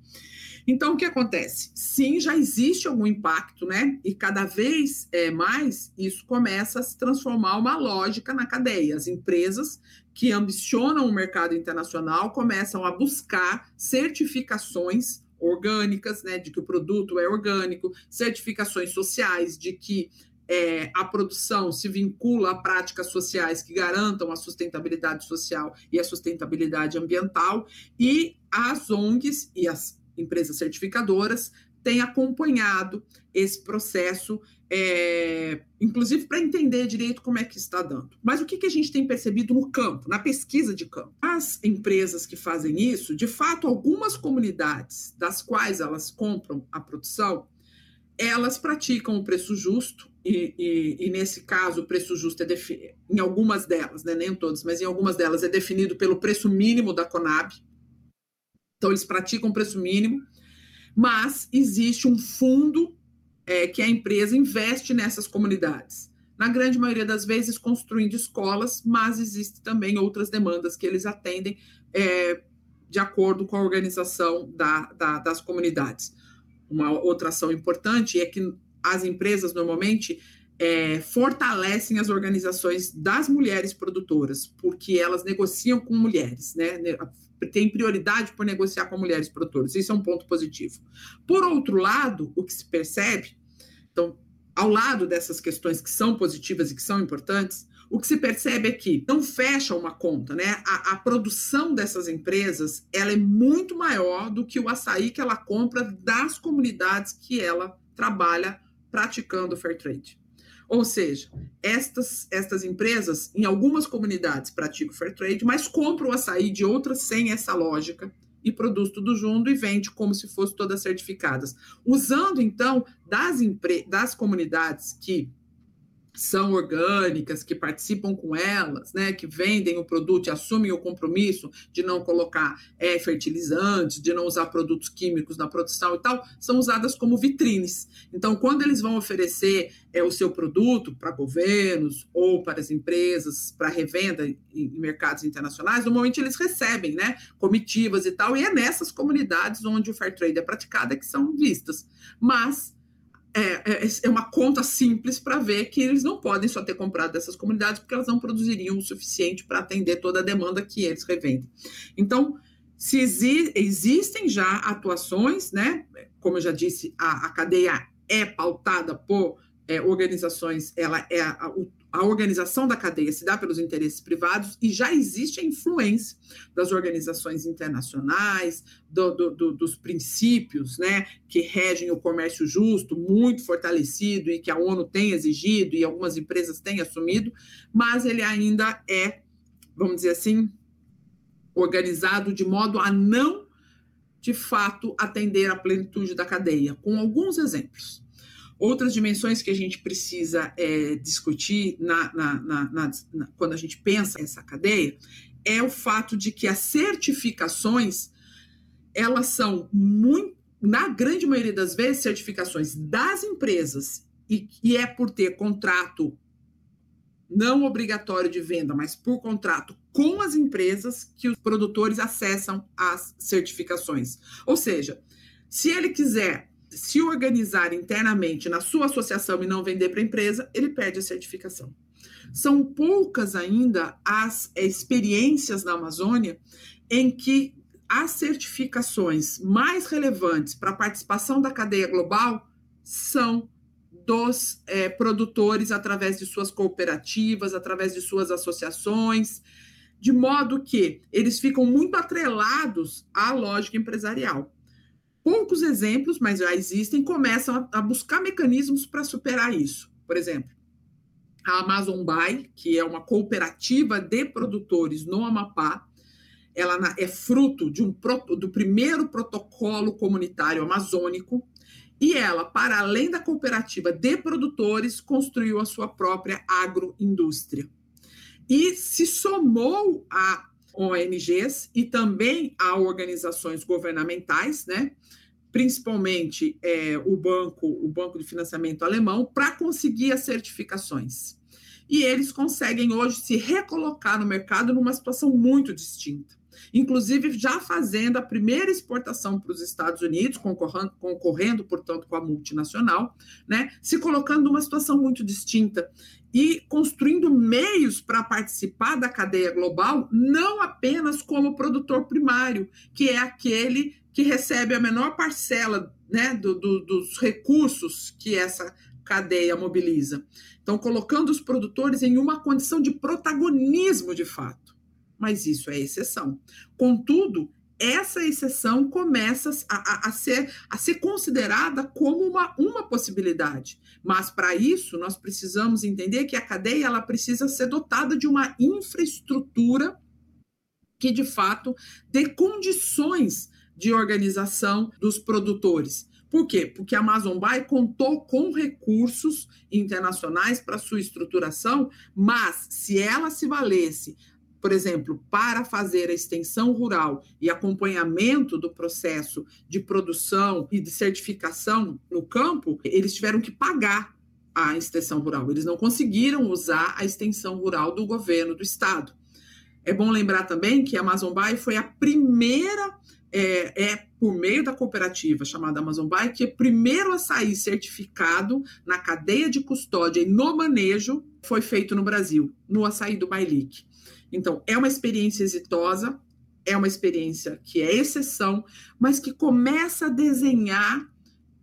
Então, o que acontece? Sim, já existe algum impacto, né? E cada vez é, mais isso começa a se transformar uma lógica na cadeia. As empresas que ambicionam o mercado internacional começam a buscar certificações orgânicas, né, de que o produto é orgânico, certificações sociais de que é, a produção se vincula a práticas sociais que garantam a sustentabilidade social e a sustentabilidade ambiental, e as ONGs e as empresas certificadoras têm acompanhado esse processo, é, inclusive para entender direito como é que está dando. Mas o que, que a gente tem percebido no campo, na pesquisa de campo? As empresas que fazem isso, de fato, algumas comunidades das quais elas compram a produção, elas praticam o preço justo, e, e, e, nesse caso o preço justo é definido, em algumas delas, né, nem em todas, mas em algumas delas é definido pelo preço mínimo da Conab. Então eles praticam preço mínimo, mas existe um fundo é, que a empresa investe nessas comunidades. Na grande maioria das vezes construindo escolas, mas existe também outras demandas que eles atendem é, de acordo com a organização da, da, das comunidades. Uma outra ação importante é que as empresas normalmente é, fortalecem as organizações das mulheres produtoras, porque elas negociam com mulheres, né? Tem prioridade por negociar com mulheres produtoras. Isso é um ponto positivo. Por outro lado, o que se percebe, então, ao lado dessas questões que são positivas e que são importantes, o que se percebe é que não fecha uma conta, né? A, a, produção dessas empresas ela é muito maior do que o açaí que ela compra das comunidades que ela trabalha praticando fair trade. Ou seja, estas, estas empresas, em algumas comunidades, praticam fair trade, mas compram açaí de outras sem essa lógica e produz tudo junto e vende como se fossem todas certificadas. Usando, então, das, das comunidades que são orgânicas, que participam com elas, né, que vendem o produto e assumem o compromisso de não colocar é, fertilizantes, de não usar produtos químicos na produção e tal, são usadas como vitrines. Então, quando eles vão oferecer é, o seu produto para governos ou para as empresas, para revenda em, em mercados internacionais, normalmente eles recebem né, comitivas e tal, e é nessas comunidades onde o fair trade é praticado que são vistas. Mas é, é, é uma conta simples para ver que eles não podem só ter comprado dessas comunidades, porque elas não produziriam o suficiente para atender toda a demanda que eles revendem. Então, se exi existem já atuações, né? Como eu já disse, a, a cadeia é pautada por é, organizações, ela é a, o a organização da cadeia se dá pelos interesses privados e já existe a influência das organizações internacionais, do, do, do, dos princípios né, que regem o comércio justo, muito fortalecido e que a ONU tem exigido e algumas empresas têm assumido, mas ele ainda é, vamos dizer assim, organizado de modo a não, de fato, atender a plenitude da cadeia, com alguns exemplos. Outras dimensões que a gente precisa é, discutir na, na, na, quando a gente pensa essa cadeia é o fato de que as certificações elas são muito, na grande maioria das vezes, certificações das empresas e, e é por ter contrato não obrigatório de venda, mas por contrato com as empresas que os produtores acessam as certificações. Ou seja, se ele quiser se organizar internamente na sua associação e não vender para a empresa, ele perde a certificação. São poucas ainda as experiências na Amazônia em que as certificações mais relevantes para a participação da cadeia global são dos é, produtores através de suas cooperativas, através de suas associações, de modo que eles ficam muito atrelados à lógica empresarial poucos exemplos, mas já existem, começam a, a buscar mecanismos para superar isso. Por exemplo, a Amazon Buy, que é uma cooperativa de produtores no Amapá, ela é fruto de um, do primeiro protocolo comunitário amazônico, e ela, para além da cooperativa de produtores, construiu a sua própria agroindústria. E se somou a ONGs e também a organizações governamentais, né? principalmente é, o banco, o banco de financiamento alemão, para conseguir as certificações. E eles conseguem hoje se recolocar no mercado numa situação muito distinta inclusive já fazendo a primeira exportação para os Estados Unidos, concorrendo, concorrendo, portanto, com a multinacional, né, se colocando numa situação muito distinta e construindo meios para participar da cadeia global, não apenas como produtor primário, que é aquele que recebe a menor parcela né, do, do, dos recursos que essa cadeia mobiliza. Então, colocando os produtores em uma condição de protagonismo de fato mas isso é exceção. Contudo, essa exceção começa a, a, a, ser, a ser considerada como uma, uma possibilidade. Mas, para isso, nós precisamos entender que a cadeia ela precisa ser dotada de uma infraestrutura que, de fato, dê condições de organização dos produtores. Por quê? Porque a Amazon Buy contou com recursos internacionais para sua estruturação, mas se ela se valesse por exemplo, para fazer a extensão rural e acompanhamento do processo de produção e de certificação no campo, eles tiveram que pagar a extensão rural. Eles não conseguiram usar a extensão rural do governo do estado. É bom lembrar também que a Amazon Buy foi a primeira, é, é por meio da cooperativa chamada Amazon Buy, que é primeiro a sair certificado na cadeia de custódia e no manejo foi feito no Brasil, no açaí do Bailique. Então, é uma experiência exitosa, é uma experiência que é exceção, mas que começa a desenhar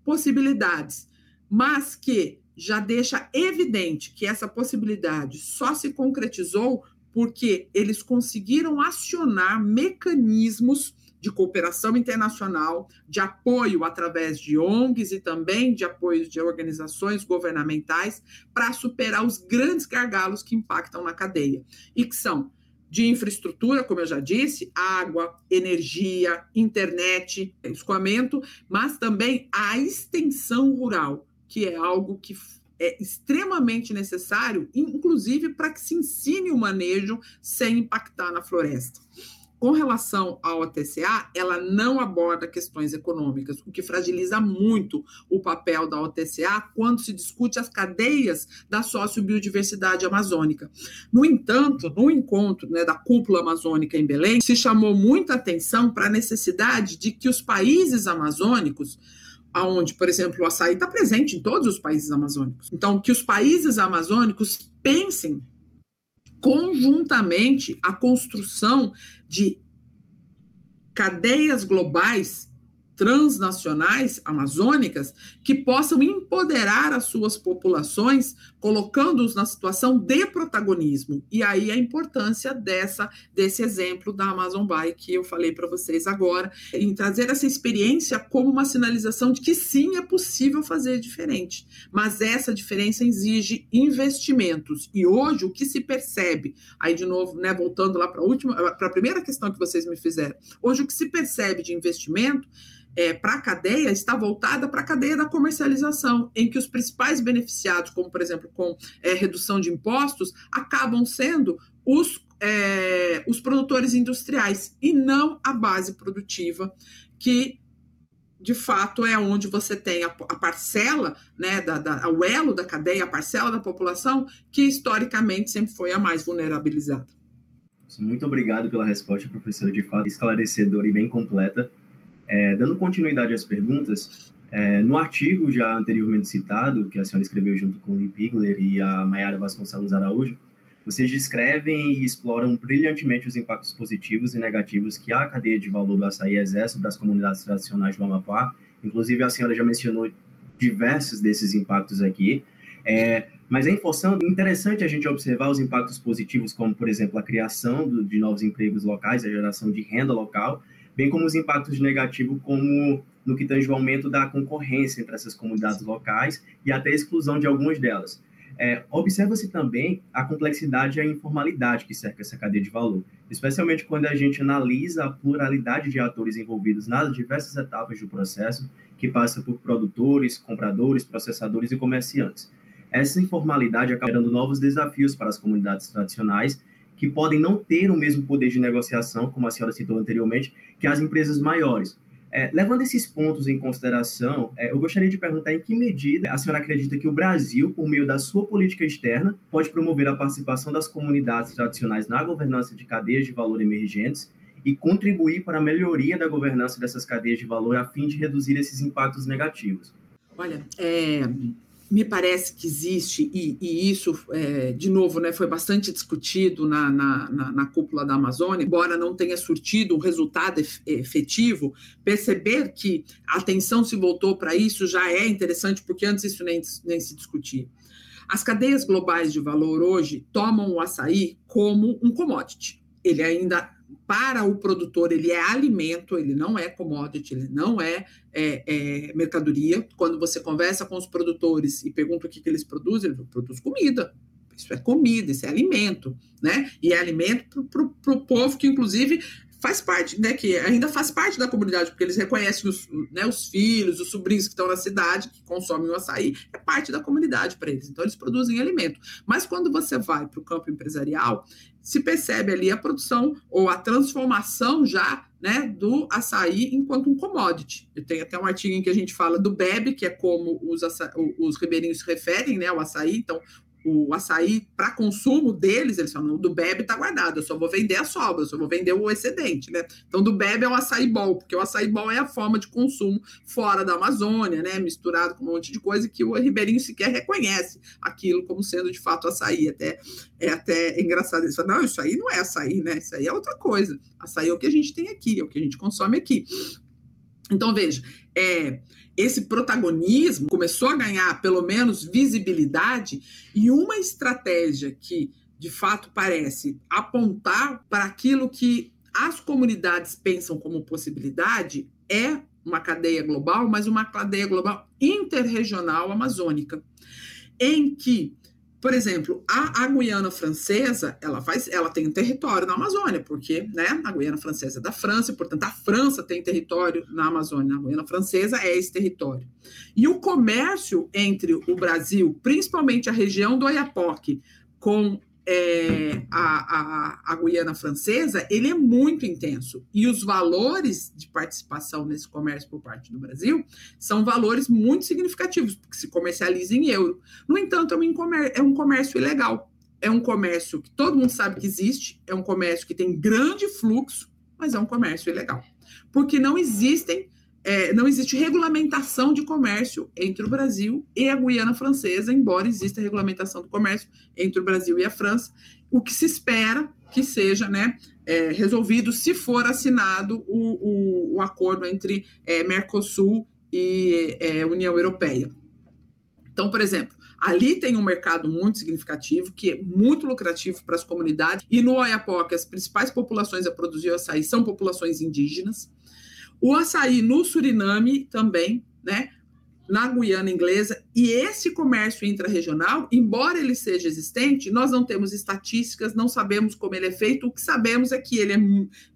possibilidades, mas que já deixa evidente que essa possibilidade só se concretizou porque eles conseguiram acionar mecanismos de cooperação internacional, de apoio através de ONGs e também de apoio de organizações governamentais para superar os grandes gargalos que impactam na cadeia e que são de infraestrutura, como eu já disse, água, energia, internet, escoamento, mas também a extensão rural, que é algo que é extremamente necessário, inclusive para que se ensine o manejo sem impactar na floresta. Com relação ao OTCA, ela não aborda questões econômicas, o que fragiliza muito o papel da OTCA quando se discute as cadeias da sociobiodiversidade amazônica. No entanto, no encontro né, da cúpula amazônica em Belém, se chamou muita atenção para a necessidade de que os países amazônicos aonde, por exemplo, o açaí está presente em todos os países amazônicos. Então, que os países amazônicos pensem conjuntamente a construção de cadeias globais transnacionais amazônicas que possam empoderar as suas populações, colocando-os na situação de protagonismo. E aí a importância dessa desse exemplo da Amazon Buy que eu falei para vocês agora, em trazer essa experiência como uma sinalização de que sim é possível fazer diferente, mas essa diferença exige investimentos. E hoje o que se percebe, aí de novo, né, voltando lá para a última, para a primeira questão que vocês me fizeram, hoje o que se percebe de investimento é, para a cadeia está voltada para a cadeia da comercialização, em que os principais beneficiados, como por exemplo com é, redução de impostos, acabam sendo os, é, os produtores industriais e não a base produtiva, que de fato é onde você tem a, a parcela, né, da, da, o elo da cadeia, a parcela da população que historicamente sempre foi a mais vulnerabilizada. Muito obrigado pela resposta, professora, de fato esclarecedora e bem completa. É, dando continuidade às perguntas, é, no artigo já anteriormente citado, que a senhora escreveu junto com o Lee Pigler e a Mayara Vasconcelos Araújo, vocês descrevem e exploram brilhantemente os impactos positivos e negativos que a cadeia de valor do açaí exerce para as comunidades tradicionais do Amapá. Inclusive, a senhora já mencionou diversos desses impactos aqui. É, mas é interessante a gente observar os impactos positivos, como, por exemplo, a criação de novos empregos locais, a geração de renda local, bem como os impactos negativos, como no que tange o aumento da concorrência entre essas comunidades locais e até a exclusão de algumas delas. É, Observa-se também a complexidade e a informalidade que cerca essa cadeia de valor, especialmente quando a gente analisa a pluralidade de atores envolvidos nas diversas etapas do processo, que passa por produtores, compradores, processadores e comerciantes. Essa informalidade acaba gerando novos desafios para as comunidades tradicionais que podem não ter o mesmo poder de negociação, como a senhora citou anteriormente, que as empresas maiores. É, levando esses pontos em consideração, é, eu gostaria de perguntar em que medida a senhora acredita que o Brasil, por meio da sua política externa, pode promover a participação das comunidades tradicionais na governança de cadeias de valor emergentes e contribuir para a melhoria da governança dessas cadeias de valor a fim de reduzir esses impactos negativos. Olha, é, me parece que existe, e, e isso, é, de novo, né, foi bastante discutido na, na, na, na, cúpula da Amazônia, embora não tenha surtido um resultado efetivo, perceber que a atenção se voltou para isso já é interessante, porque antes isso nem, nem se discutia. As cadeias globais de valor hoje tomam o açaí como um commodity. Ele ainda para o produtor ele é alimento, ele não é commodity, ele não é, é, é mercadoria. Quando você conversa com os produtores e pergunta o que, que eles produzem, eles produzem comida. Isso é comida, isso é alimento, né? E é alimento para o povo que, inclusive, faz parte, né, que ainda faz parte da comunidade, porque eles reconhecem os, né, os filhos, os sobrinhos que estão na cidade, que consomem o açaí, é parte da comunidade para eles. Então, eles produzem alimento. Mas quando você vai para o campo empresarial, se percebe ali a produção ou a transformação já né, do açaí enquanto um commodity. Tem até um artigo em que a gente fala do bebe, que é como os, os ribeirinhos se referem né, ao açaí. Então, o açaí para consumo deles, eles falam, do bebe está guardado, eu só vou vender a sobra, eu só vou vender o excedente, né? Então, do bebe é o açaí bol, porque o açaí bol é a forma de consumo fora da Amazônia, né? Misturado com um monte de coisa que o ribeirinho sequer reconhece aquilo como sendo de fato açaí. Até, é até engraçado. Falam, não, isso aí não é açaí, né? Isso aí é outra coisa. Açaí é o que a gente tem aqui, é o que a gente consome aqui. Então, veja, é, esse protagonismo começou a ganhar pelo menos visibilidade e uma estratégia que de fato parece apontar para aquilo que as comunidades pensam como possibilidade é uma cadeia global, mas uma cadeia global interregional amazônica, em que por exemplo, a, a, Guiana Francesa, ela faz, ela tem um território na Amazônia, porque né, a Guiana Francesa é da França, portanto, a França tem território na Amazônia. A Guiana Francesa é esse território. E o comércio entre o Brasil, principalmente a região do Oiapoque, com é, a, a, a, Guiana Francesa, ele é muito intenso. E os valores de participação nesse comércio por parte do Brasil são valores muito significativos, porque se comercializa em euro. No entanto, é um, é um comércio ilegal. É um comércio que todo mundo sabe que existe, é um comércio que tem grande fluxo, mas é um comércio ilegal. Porque não existem é, não existe regulamentação de comércio entre o Brasil e a Guiana Francesa, embora exista regulamentação do comércio entre o Brasil e a França, o que se espera que seja né, é, resolvido se for assinado o, o, o acordo entre é, Mercosul e é, União Europeia. Então, por exemplo, ali tem um mercado muito significativo, que é muito lucrativo para as comunidades, e no Oiapoque as principais populações a produzir açaí são populações indígenas, o açaí no Suriname também, né? Na Guiana Inglesa, e esse comércio intrarregional, embora ele seja existente, nós não temos estatísticas, não sabemos como ele é feito, o que sabemos é que ele é,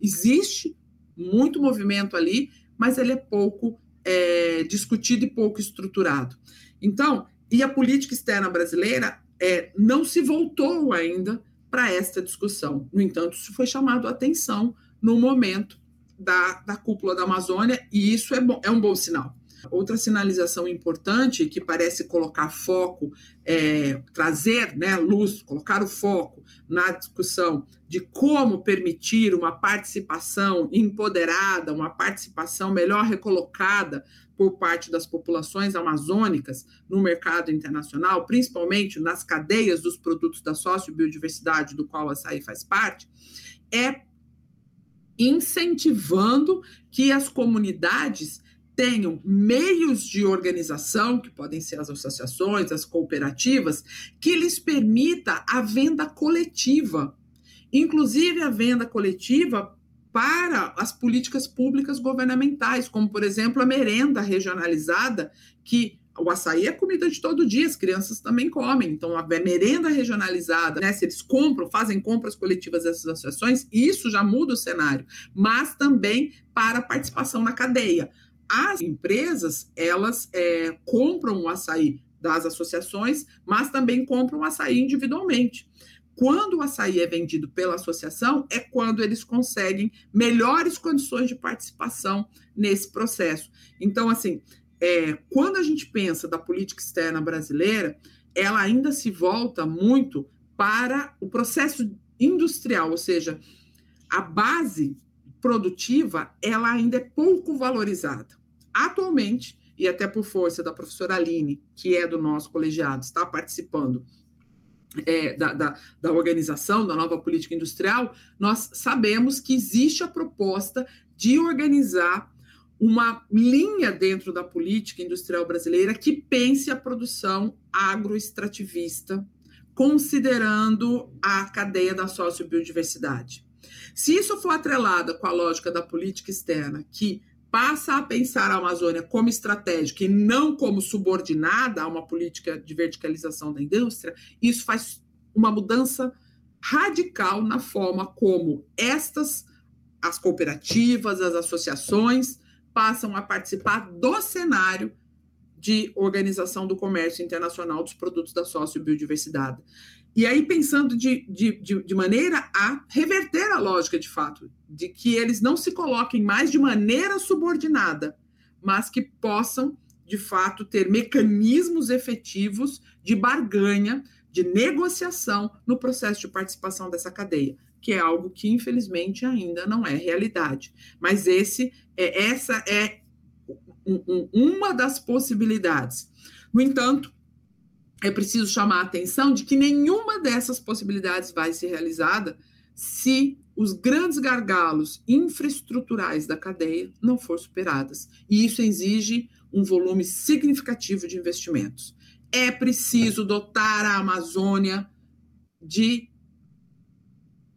existe muito movimento ali, mas ele é pouco é, discutido e pouco estruturado. Então, e a política externa brasileira é, não se voltou ainda para esta discussão. No entanto, isso foi chamado a atenção no momento da, da cúpula da Amazônia, e isso é, bom, é um bom sinal. Outra sinalização importante que parece colocar foco, é, trazer né, luz, colocar o foco na discussão de como permitir uma participação empoderada, uma participação melhor recolocada por parte das populações amazônicas no mercado internacional, principalmente nas cadeias dos produtos da sociobiodiversidade, do qual a açaí faz parte, é incentivando que as comunidades tenham meios de organização, que podem ser as associações, as cooperativas, que lhes permita a venda coletiva, inclusive a venda coletiva para as políticas públicas governamentais, como, por exemplo, a merenda regionalizada, que o açaí é comida de todo dia, as crianças também comem. Então, a merenda regionalizada, né? Se eles compram, fazem compras coletivas dessas associações, isso já muda o cenário, mas também para a participação na cadeia. As empresas, elas é, compram o açaí das associações, mas também compram o açaí individualmente quando o açaí é vendido pela associação, é quando eles conseguem melhores condições de participação nesse processo. Então, assim, é, quando a gente pensa da política externa brasileira, ela ainda se volta muito para o processo industrial, ou seja, a base produtiva ela ainda é pouco valorizada. Atualmente, e até por força da professora Aline, que é do nosso colegiado, está participando é, da, da, da, organização da nova política industrial, nós sabemos que existe a proposta de organizar uma linha dentro da política industrial brasileira que pense a produção agroextrativista, considerando a cadeia da sociobiodiversidade. Se isso for atrelado com a lógica da política externa, que passa a pensar a Amazônia como estratégica e não como subordinada a uma política de verticalização da indústria, isso faz uma mudança radical na forma como estas, as cooperativas, as associações, passam a participar do cenário de organização do comércio internacional dos produtos da sociobiodiversidade. E aí, pensando de, de, de, de, maneira a reverter a lógica de fato, de que eles não se coloquem mais de maneira subordinada, mas que possam, de fato, ter mecanismos efetivos de barganha, de negociação no processo de participação dessa cadeia, que é algo que, infelizmente, ainda não é realidade. Mas esse é, essa é um, um, uma das possibilidades. No entanto, é preciso chamar a atenção de que nenhuma dessas possibilidades vai ser realizada se os grandes gargalos infraestruturais da cadeia não for superadas. E isso exige um volume significativo de investimentos. É preciso dotar a Amazônia de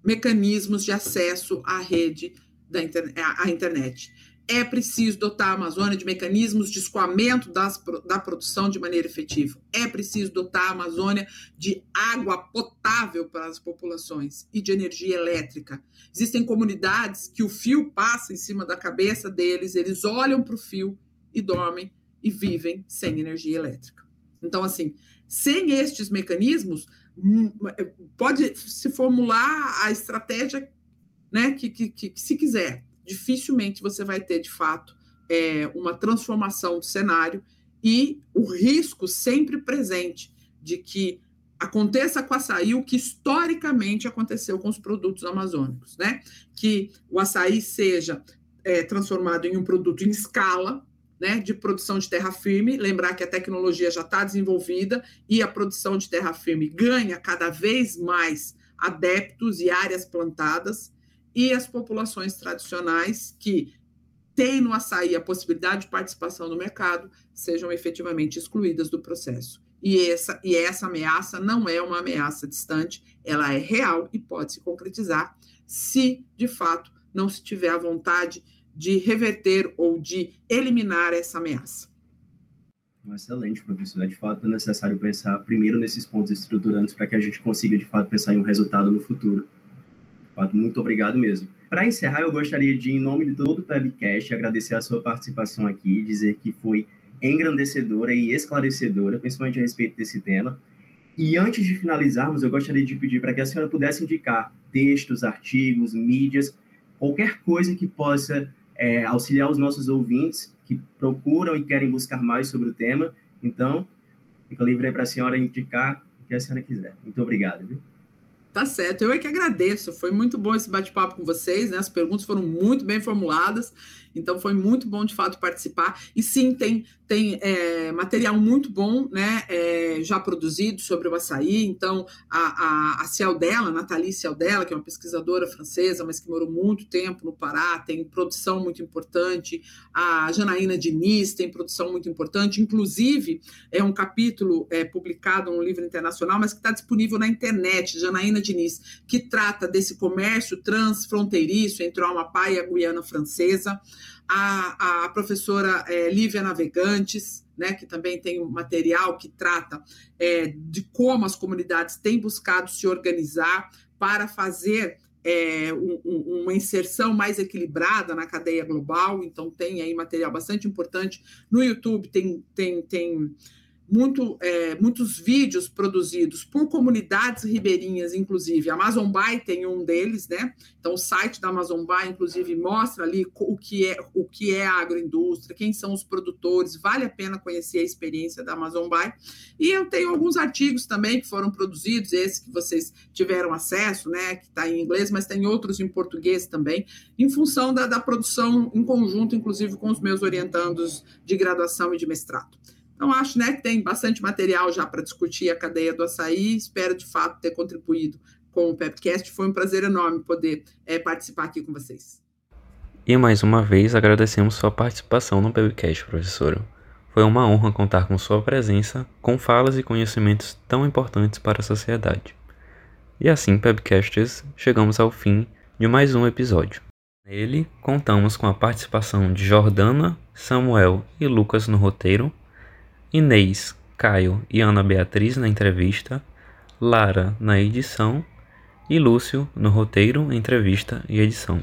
mecanismos de acesso à rede da internet, à internet é preciso dotar a Amazônia de mecanismos de escoamento das, da produção de maneira efetiva. É preciso dotar a Amazônia de água potável para as populações e de energia elétrica. Existem comunidades que o fio passa em cima da cabeça deles, eles olham para o fio e dormem e vivem sem energia elétrica. Então, assim, sem estes mecanismos, pode se formular a estratégia né, que, que, que se quiser dificilmente você vai ter, de fato, é, uma transformação do cenário e o risco sempre presente de que aconteça com o açaí o que historicamente aconteceu com os produtos amazônicos, né? Que o açaí seja é, transformado em um produto em escala, né, de produção de terra firme. Lembrar que a tecnologia já está desenvolvida e a produção de terra firme ganha cada vez mais adeptos e áreas plantadas e as populações tradicionais que têm no açaí a possibilidade de participação no mercado sejam efetivamente excluídas do processo. E essa, e essa ameaça não é uma ameaça distante, ela é real e pode se concretizar se, de fato, não se tiver a vontade de reverter ou de eliminar essa ameaça. Excelente, professor. É de fato necessário pensar primeiro nesses pontos estruturantes para que a gente consiga, de fato, pensar em um resultado no futuro. Muito obrigado mesmo. Para encerrar, eu gostaria de, em nome de todo o webcast, agradecer a sua participação aqui, dizer que foi engrandecedora e esclarecedora, principalmente a respeito desse tema. E antes de finalizarmos, eu gostaria de pedir para que a senhora pudesse indicar textos, artigos, mídias, qualquer coisa que possa é, auxiliar os nossos ouvintes que procuram e querem buscar mais sobre o tema. Então, fica livre para a senhora indicar o que a senhora quiser. Muito obrigado. Viu? Tá certo, eu é que agradeço. Foi muito bom esse bate-papo com vocês, né? As perguntas foram muito bem formuladas, então foi muito bom de fato participar. E sim, tem, tem é, material muito bom, né? É, já produzido sobre o açaí. Então, a, a, a Cialdella, Nathalie Cialdella, que é uma pesquisadora francesa, mas que morou muito tempo no Pará, tem produção muito importante. A Janaína Diniz tem produção muito importante. Inclusive, é um capítulo é, publicado num livro internacional, mas que está disponível na internet. Janaína Diniz, que trata desse comércio transfronteiriço entre o Amapá e a Guiana Francesa, a, a professora é, Lívia Navegantes, né, que também tem um material que trata é, de como as comunidades têm buscado se organizar para fazer é, um, um, uma inserção mais equilibrada na cadeia global, então tem aí material bastante importante. No YouTube tem, tem, tem muito, é, muitos vídeos produzidos por comunidades ribeirinhas, inclusive. A Amazon Buy tem um deles, né? Então, o site da Amazon Buy, inclusive, mostra ali o que é, o que é a agroindústria, quem são os produtores. Vale a pena conhecer a experiência da Amazon Buy. E eu tenho alguns artigos também que foram produzidos, esses que vocês tiveram acesso, né? Que está em inglês, mas tem outros em português também, em função da, da produção em conjunto, inclusive com os meus orientandos de graduação e de mestrado. Então, acho né, que tem bastante material já para discutir a cadeia do açaí. Espero, de fato, ter contribuído com o Pepcast. Foi um prazer enorme poder é, participar aqui com vocês. E mais uma vez agradecemos sua participação no Pepcast, professora. Foi uma honra contar com sua presença, com falas e conhecimentos tão importantes para a sociedade. E assim, Pebcasts, chegamos ao fim de mais um episódio. Nele, contamos com a participação de Jordana, Samuel e Lucas no roteiro, Inês, Caio e Ana Beatriz na entrevista, Lara na edição e Lúcio no roteiro, entrevista e edição.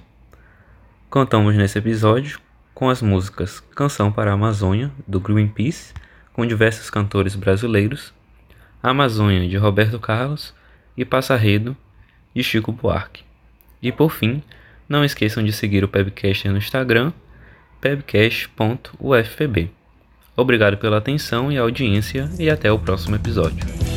Contamos nesse episódio com as músicas Canção para a Amazônia, do Greenpeace, com diversos cantores brasileiros, Amazônia, de Roberto Carlos, e Passarredo, de Chico Buarque. E por fim, não esqueçam de seguir o Pebcast no Instagram, pebcast.ufpb. Obrigado pela atenção e audiência e até o próximo episódio.